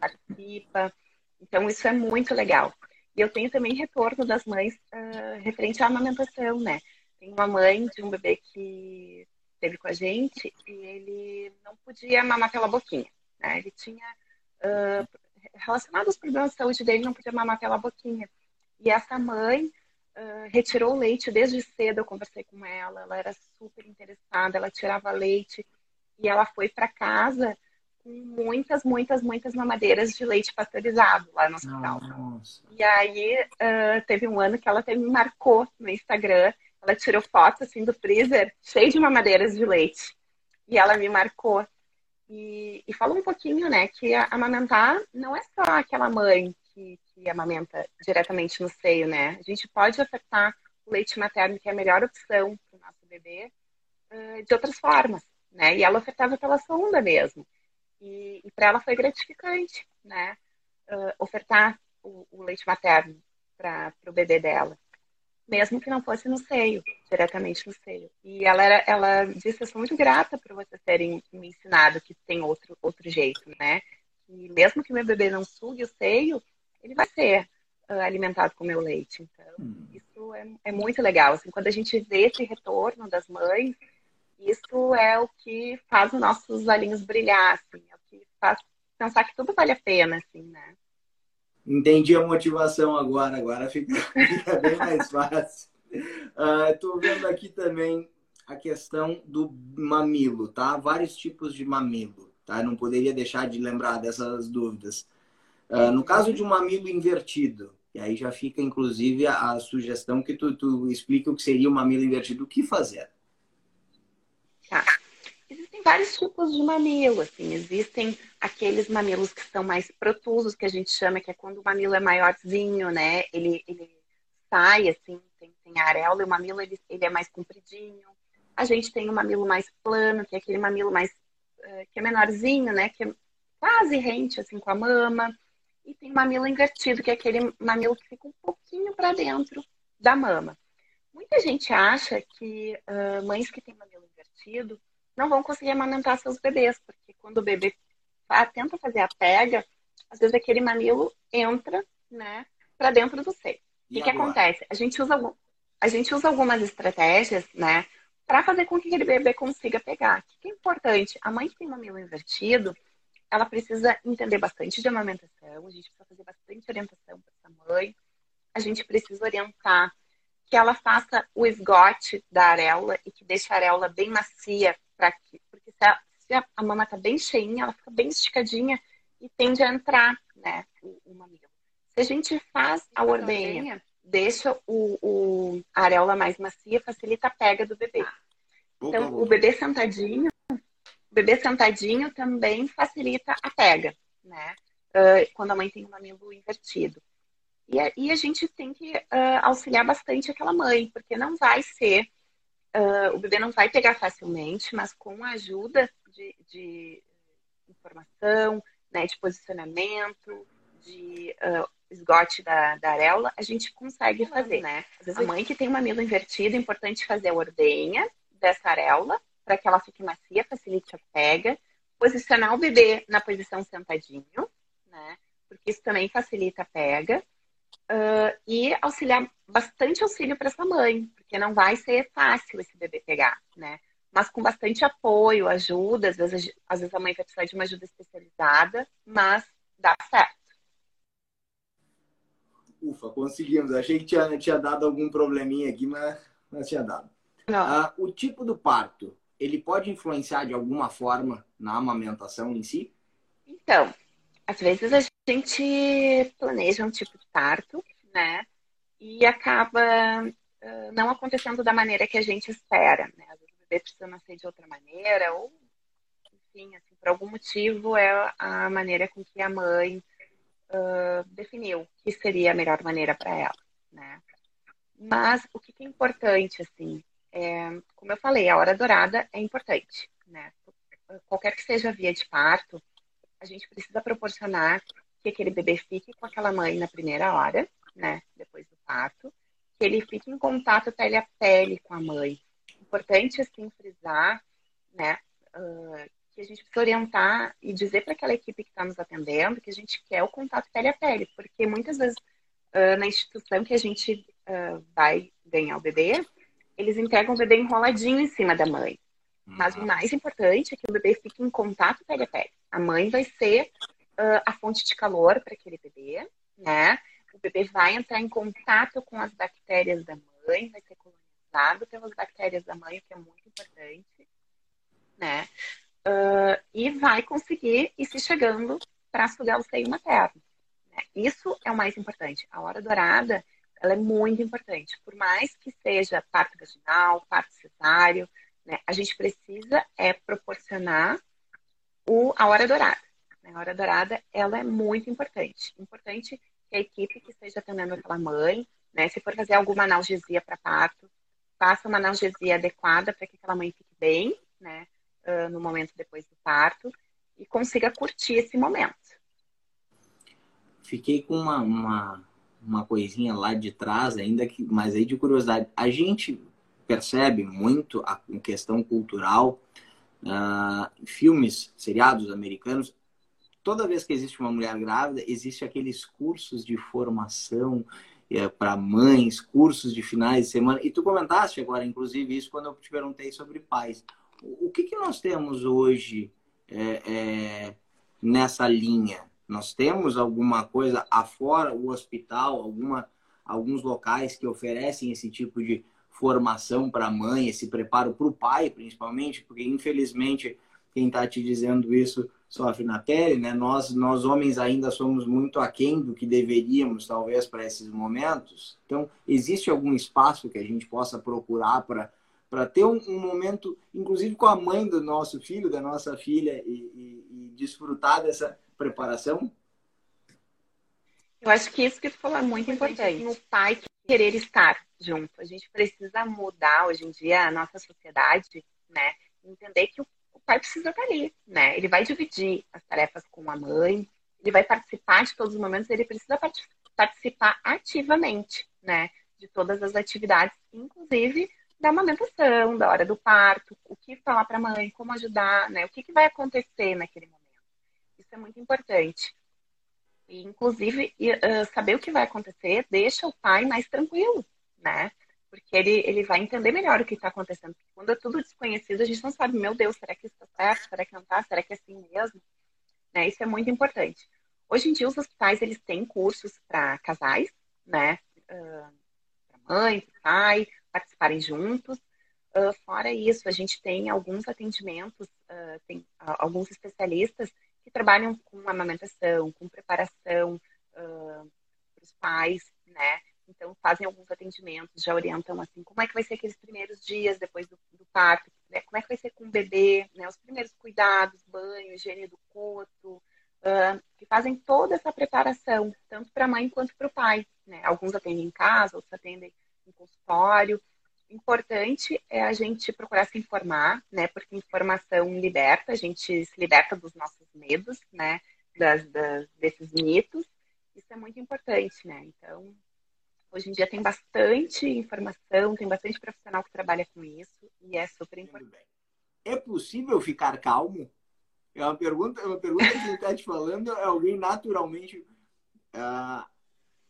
participa. Então, isso é muito legal. E eu tenho também retorno das mães uh, referente à amamentação, né? Tem uma mãe de um bebê que esteve com a gente e ele não podia mamar pela boquinha, né? Ele tinha, uh, relacionado aos problemas de saúde dele, não podia mamar pela boquinha. E essa mãe uh, retirou o leite desde cedo. Eu conversei com ela, ela era super interessada, ela tirava leite e ela foi para casa com muitas, muitas, muitas mamadeiras de leite pasteurizado lá no hospital. Nossa. E aí uh, teve um ano que ela até me marcou no Instagram. Ela tirou foto assim do freezer cheio de mamadeiras de leite. E ela me marcou. E, e falou um pouquinho, né, que amamentar não é só aquela mãe que, que amamenta diretamente no seio, né? A gente pode ofertar o leite materno, que é a melhor opção para o nosso bebê, uh, de outras formas, né? E ela ofertava pela sonda mesmo. E, e para ela foi gratificante, né? Uh, ofertar o, o, leite materno para o bebê dela, mesmo que não fosse no seio, diretamente no seio. E ela, era, ela disse: Eu sou muito grata por vocês terem me ensinado que tem outro, outro jeito, né? E mesmo que meu bebê não sugue o seio, ele vai ser uh, alimentado com meu leite. Então, hum. isso é, é, muito legal. Assim, quando a gente vê esse retorno das mães, isso é o que faz os nossos olhinhos brilhar, assim, é o que faz pensar que tudo vale a pena, assim, né? Entendi a motivação agora, agora fica, *laughs* fica bem mais fácil. Estou uh, vendo aqui também a questão do mamilo, tá? Vários tipos de mamilo, tá? Não poderia deixar de lembrar dessas dúvidas. Uh, no caso de um mamilo invertido, e aí já fica inclusive a, sugestão que tu, tu explica o que seria um mamilo invertido, o que fazer? Tá. Vários tipos de mamilo, assim, existem aqueles mamilos que são mais protusos, que a gente chama, que é quando o mamilo é maiorzinho, né? Ele, ele sai, assim, tem, tem areola, e o mamilo ele, ele é mais compridinho. A gente tem o mamilo mais plano, que é aquele mamilo mais, uh, que é menorzinho, né? Que é quase rente, assim, com a mama. e tem mamilo invertido, que é aquele mamilo que fica um pouquinho para dentro da mama. Muita gente acha que uh, mães que têm mamilo invertido não vão conseguir amamentar seus bebês, porque quando o bebê tenta fazer a pega, às vezes aquele mamilo entra, né, para dentro do seio. O que, que acontece? A gente usa a gente usa algumas estratégias, né, para fazer com que aquele bebê consiga pegar. O que é importante? A mãe que tem mamilo invertido, ela precisa entender bastante de amamentação, a gente precisa fazer bastante orientação para essa mãe, a gente precisa orientar que ela faça o esgote da areola e que deixe a areola bem macia, para que, porque se a, se a mama está bem cheinha, ela fica bem esticadinha e tende a entrar né, o, o mamilo. Se a gente faz a ordenha deixa o, o, a areola mais macia, facilita a pega do bebê. Então, o bebê sentadinho, o bebê sentadinho também facilita a pega, né? Uh, quando a mãe tem um mamilo invertido. E, e a gente tem que uh, auxiliar bastante aquela mãe, porque não vai ser, uh, o bebê não vai pegar facilmente, mas com a ajuda de, de informação, né, de posicionamento, de uh, esgote da, da areola, a gente consegue fazer, né? Às vezes a mãe que tem um mamilo invertido, é importante fazer a ordenha dessa areola para que ela fique macia, facilite a pega, posicionar o bebê na posição sentadinho, né? Porque isso também facilita a pega. Uh, e auxiliar bastante auxílio para essa mãe, porque não vai ser fácil esse bebê pegar, né? Mas com bastante apoio, ajuda, às vezes, às vezes a mãe vai precisar de uma ajuda especializada, mas dá certo ufa, conseguimos. Achei que tinha, tinha dado algum probleminha aqui, mas não tinha dado. Ah, o tipo do parto, ele pode influenciar de alguma forma na amamentação em si? Então, às vezes a gente planeja um tipo de parto, né? E acaba não acontecendo da maneira que a gente espera, né? Às vezes o bebê precisa nascer de outra maneira, ou, enfim, assim, por algum motivo é a maneira com que a mãe uh, definiu que seria a melhor maneira para ela, né? Mas o que é importante, assim, é, como eu falei, a hora dourada é importante, né? Qualquer que seja a via de parto, a gente precisa proporcionar que aquele bebê fique com aquela mãe na primeira hora, né? Depois do parto, que ele fique em contato pele a pele com a mãe. Importante, assim, frisar, né? Uh, que a gente precisa orientar e dizer para aquela equipe que está nos atendendo que a gente quer o contato pele a pele, porque muitas vezes uh, na instituição que a gente uh, vai ganhar o bebê, eles entregam o bebê enroladinho em cima da mãe. Mas o uhum. mais importante é que o bebê fique em contato pele a pele. A mãe vai ser uh, a fonte de calor para aquele bebê, né? O bebê vai entrar em contato com as bactérias da mãe, vai ser colonizado pelas bactérias da mãe, o que é muito importante, né? uh, e vai conseguir ir se chegando para sugar o seio materno. Né? Isso é o mais importante. A hora dourada, ela é muito importante. Por mais que seja parto vaginal, parto cesáreo, né? a gente precisa é proporcionar o, a hora dourada. Né? A hora dourada, ela é muito importante. Importante que a equipe que esteja atendendo aquela mãe, né? se for fazer alguma analgesia para parto, faça uma analgesia adequada para que aquela mãe fique bem, né? uh, no momento depois do parto e consiga curtir esse momento. Fiquei com uma, uma, uma coisinha lá de trás, ainda que, mas aí de curiosidade. A gente percebe muito a questão cultural, uh, filmes, seriados americanos, toda vez que existe uma mulher grávida, existe aqueles cursos de formação é, para mães, cursos de finais de semana. E tu comentaste agora, inclusive, isso quando eu te perguntei sobre pais o que, que nós temos hoje é, é, nessa linha? Nós temos alguma coisa afora o hospital, alguma, alguns locais que oferecem esse tipo de formação para a mãe, esse preparo para o pai, principalmente, porque infelizmente quem está te dizendo isso sofre na pele, né? Nós, nós homens ainda somos muito aquém do que deveríamos, talvez, para esses momentos. Então, existe algum espaço que a gente possa procurar para para ter um, um, momento, inclusive com a mãe do nosso filho, da nossa filha, e, e, e, desfrutar dessa preparação? Eu acho que isso que tu falou é muito importante. O pai querer estar junto. A gente precisa mudar hoje em dia a nossa sociedade, né? Entender que o pai precisa estar ali, né? Ele vai dividir as tarefas com a mãe, ele vai participar de todos os momentos, ele precisa participar ativamente, né? De todas as atividades, inclusive da amamentação, da hora do parto, o que falar para a mãe, como ajudar, né? O que, que vai acontecer naquele momento. Isso é muito importante. E, inclusive, uh, saber o que vai acontecer deixa o pai mais tranquilo, né? Porque ele, ele vai entender melhor o que está acontecendo. Porque quando é tudo desconhecido, a gente não sabe, meu Deus, será que isso está certo? Será que não está? Será que é assim mesmo? Né? Isso é muito importante. Hoje em dia, os hospitais, eles têm cursos para casais, né? Uh, para mãe, para pai, participarem juntos. Uh, fora isso, a gente tem alguns atendimentos, uh, tem uh, alguns especialistas que trabalham com amamentação, com preparação para os pais, né? Então, fazem alguns atendimentos, já orientam, assim, como é que vai ser aqueles primeiros dias depois do, do parto, né? como é que vai ser com o bebê, né? Os primeiros cuidados, banho, higiene do corpo, que fazem toda essa preparação, tanto para a mãe quanto para o pai, né? Alguns atendem em casa, outros atendem em consultório. Importante é a gente procurar se informar, né? Porque informação liberta, a gente se liberta dos nossos medos, né? Das, das, desses mitos. Isso é muito importante, né? Então, hoje em dia tem bastante informação, tem bastante profissional que trabalha com isso e é super importante. É possível ficar calmo? É uma pergunta, é uma pergunta que está te falando, é alguém naturalmente. Ah,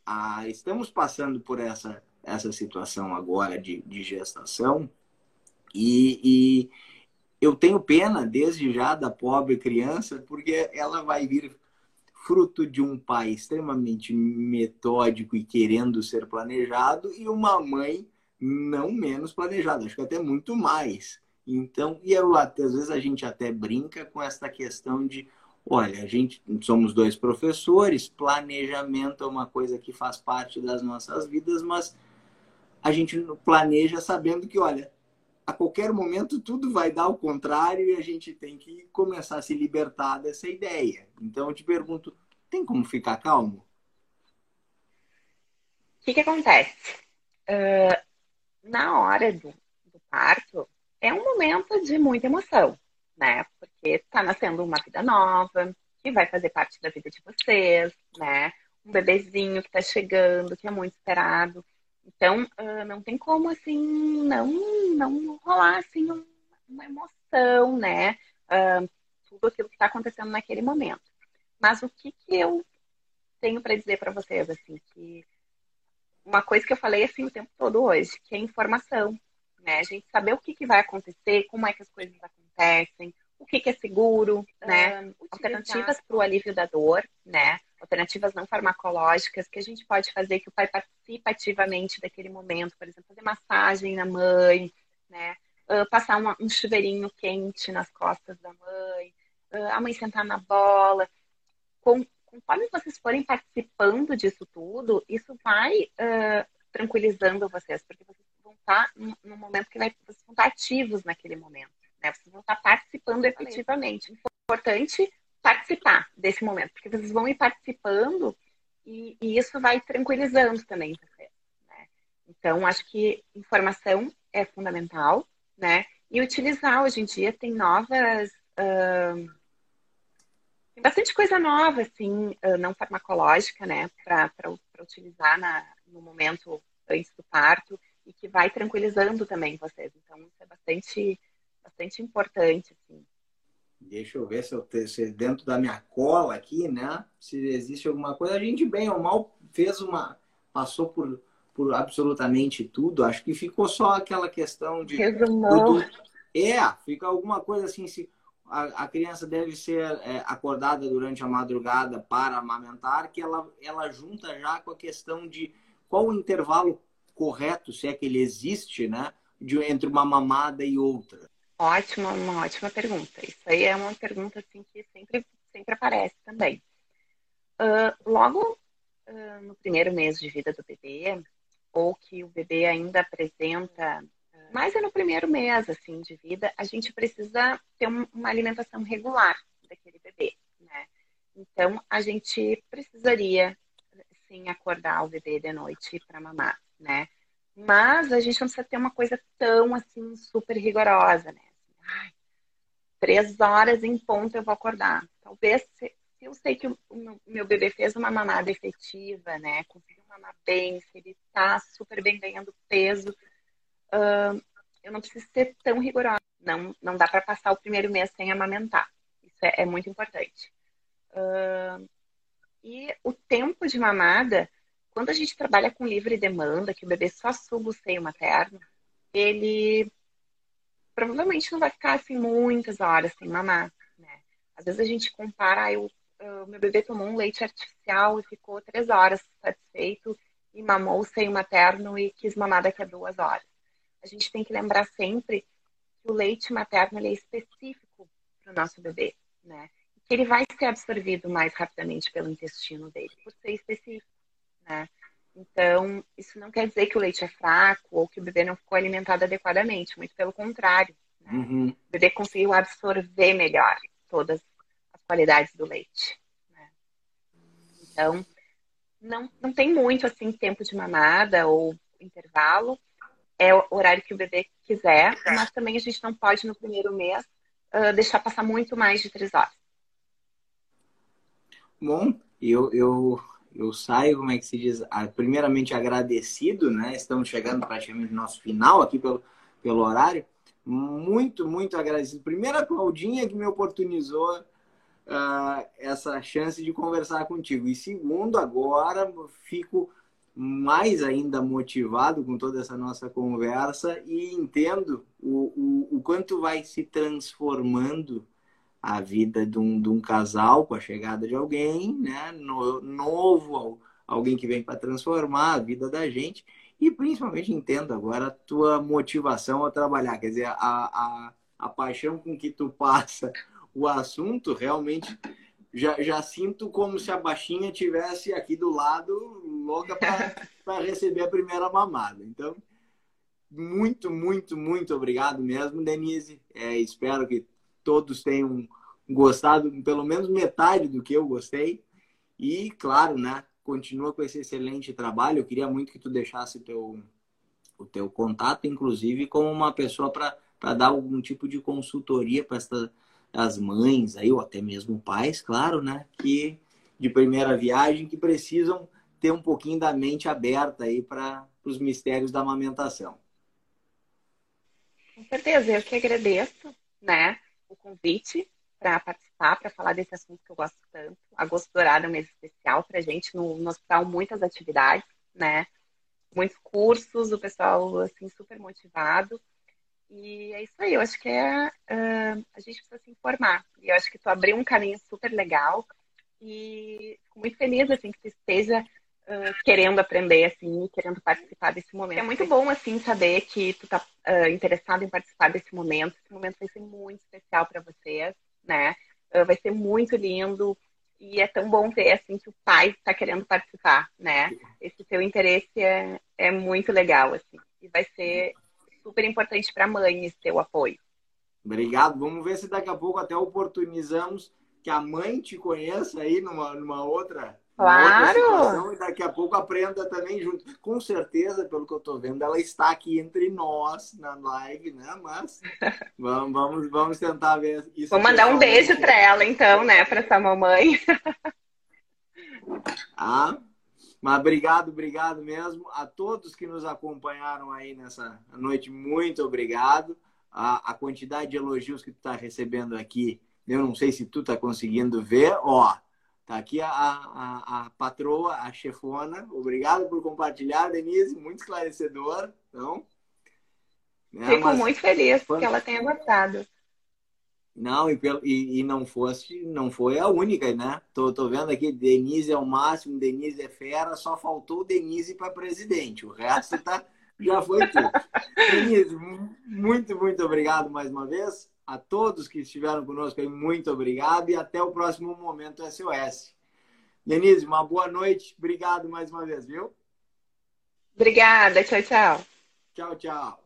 ah, estamos passando por essa essa situação agora de, de gestação. E, e, eu tenho pena desde já da pobre criança, porque ela vai vir fruto de um pai extremamente metódico e querendo ser planejado e uma mãe não menos planejada, acho que até muito mais. Então, e eu, às vezes a gente até brinca com essa questão de Olha, a gente somos dois professores, planejamento é uma coisa que faz parte das nossas vidas, mas a gente planeja sabendo que, olha, a qualquer momento tudo vai dar o contrário e a gente tem que começar a se libertar dessa ideia. Então eu te pergunto, tem como ficar calmo? O que, que acontece? Uh, na hora do, do, parto, é um momento de muita emoção, né? Porque está nascendo uma vida nova, que vai fazer parte da vida de vocês, né? Um bebezinho que está chegando, que é muito esperado. Então, uh, não tem como, assim, não, não rolar, assim, uma emoção, né? Uh, tudo aquilo que está acontecendo naquele momento. Mas o que, que eu tenho para dizer para vocês, assim, que uma coisa que eu falei, assim, o tempo todo hoje, que é informação, né? A gente saber o que, que vai acontecer, como é que as coisas acontecem, o que, que é seguro, né? Uh, Alternativas para o alívio da dor, né? Alternativas não farmacológicas que a gente pode fazer que o pai participe ativamente daquele momento, por exemplo, fazer massagem na mãe, né? Uh, passar uma, um chuveirinho quente nas costas da mãe, uh, a mãe sentar na bola. Com, conforme vocês forem participando disso tudo, isso vai uh, tranquilizando vocês, porque vocês vão estar no momento que vai, vocês vão estar ativos naquele momento, né? Vocês vão estar participando efetivamente. Importante participar desse momento, porque vocês vão ir participando e, e isso vai tranquilizando também vocês. Né? Então, acho que informação é fundamental, né? E utilizar hoje em dia tem novas. Uh, tem bastante coisa nova, assim, uh, não farmacológica, né? Para utilizar na, no momento antes do parto e que vai tranquilizando também vocês. Então, isso é bastante, bastante importante, assim. Deixa eu ver se eu se dentro da minha cola aqui, né? Se existe alguma coisa. A gente, bem ou mal, fez uma. passou por, por absolutamente tudo. Acho que ficou só aquela questão de. É, fica alguma coisa assim. Se a, a criança deve ser é, acordada durante a madrugada para amamentar, que ela, ela junta já com a questão de qual o intervalo correto, se é que ele existe, né? De, entre uma mamada e outra. Ótima, uma ótima pergunta. Isso aí é uma pergunta assim que sempre, sempre aparece também. Uh, logo uh, no primeiro mês de vida do bebê, ou que o bebê ainda apresenta, mas é no primeiro mês assim de vida, a gente precisa ter um, uma alimentação regular daquele bebê, né? Então a gente precisaria sim acordar o bebê de noite para mamar, né? Mas a gente não precisa ter uma coisa tão assim super rigorosa, né? ai, três horas em ponto eu vou acordar. Talvez se, se eu sei que o meu bebê fez uma mamada efetiva, né? Conseguiu mamar bem, se ele tá super bem ganhando peso, uh, eu não preciso ser tão rigorosa. Não, não dá para passar o primeiro mês sem amamentar. Isso é, é muito importante. Uh, e o tempo de mamada, quando a gente trabalha com livre demanda, que o bebê só suga o seio materno, ele provavelmente não vai ficar assim muitas horas sem mamar. Né? Às vezes a gente compara, eu, o meu bebê tomou um leite artificial e ficou três horas satisfeito e mamou o seio materno e quis mamar daqui a duas horas. A gente tem que lembrar sempre que o leite materno é específico para o nosso bebê, né? Que ele vai ser absorvido mais rapidamente pelo intestino dele, por ser específico, né? Então, isso não quer dizer que o leite é fraco ou que o bebê não ficou alimentado adequadamente, muito pelo contrário. Né? Uhum. O bebê conseguiu absorver melhor todas as qualidades do leite. Né? Então, não, não tem muito assim tempo de mamada ou intervalo. É o horário que o bebê quiser, mas também a gente não pode no primeiro mês uh, deixar passar muito mais de três horas. Bom, eu, eu eu saio, como é que se diz, primeiramente agradecido, né? Estamos chegando praticamente no nosso final aqui pelo, pelo horário. Muito, muito agradecido. Primeiro a Claudinha que me oportunizou uh, essa chance de conversar contigo. E segundo, agora fico mais ainda motivado com toda essa nossa conversa e entendo o, o, o quanto vai se transformando a vida de um, de um casal com a chegada de alguém, né? No, novo, alguém que vem para transformar a vida da gente. E principalmente entendo agora a tua motivação a trabalhar, quer dizer, a, a, a paixão com que tu passa o assunto, realmente já, já sinto como se a baixinha tivesse aqui do lado, louca para *laughs* receber a primeira mamada. Então, muito, muito, muito obrigado mesmo, Denise. É, espero que todos tenham gostado pelo menos metade do que eu gostei. E, claro, né, continua com esse excelente trabalho. Eu queria muito que tu deixasse teu, o teu contato, inclusive, como uma pessoa para dar algum tipo de consultoria para as mães, aí, ou até mesmo pais, claro, né, que de primeira viagem que precisam ter um pouquinho da mente aberta aí para os mistérios da amamentação. Com certeza, eu que agradeço, né, o convite para participar, para falar desse assunto que eu gosto tanto. Agosto Dourado é um mês especial para a gente no, no hospital, muitas atividades, né? Muitos cursos, o pessoal assim super motivado. E é isso aí, eu acho que é, uh, a gente precisa se informar. E eu acho que tu abriu um caminho super legal e fico muito feliz assim que tu esteja Uh, querendo aprender, assim, querendo participar desse momento. É muito bom, assim, saber que tu tá uh, interessado em participar desse momento. Esse momento vai ser muito especial para vocês, né? Uh, vai ser muito lindo e é tão bom ver, assim, que o pai está querendo participar, né? Esse seu interesse é, é muito legal, assim. E vai ser super importante para a mãe esse teu apoio. Obrigado. Vamos ver se daqui a pouco até oportunizamos que a mãe te conheça aí numa, numa outra Claro! e daqui a pouco aprenda também junto. Com certeza, pelo que eu estou vendo, ela está aqui entre nós na live, né? Mas *laughs* vamos, vamos, vamos tentar ver isso. Vou mandar um beijo para ela, então, né? Para essa mamãe. *laughs* ah, mas obrigado, obrigado mesmo a todos que nos acompanharam aí nessa noite. Muito obrigado. A, a quantidade de elogios que tu está recebendo aqui, eu não sei se tu está conseguindo ver. Ó, aqui a, a, a patroa, a chefona. Obrigado por compartilhar, Denise. Muito esclarecedor. Então, né, Fico mas... muito feliz que ela tenha gostado. Não, e, e, e, não fosse, não foi a única, né? Tô, tô vendo aqui, Denise é o máximo, Denise é fera, só faltou Denise para presidente. O resto tá, já foi tudo. *laughs* Denise, muito, muito obrigado mais uma vez. A todos que estiveram conosco aí, muito obrigado e até o próximo Momento SOS. Denise, uma boa noite. Obrigado mais uma vez, viu? Obrigada. Tchau, tchau. Tchau, tchau.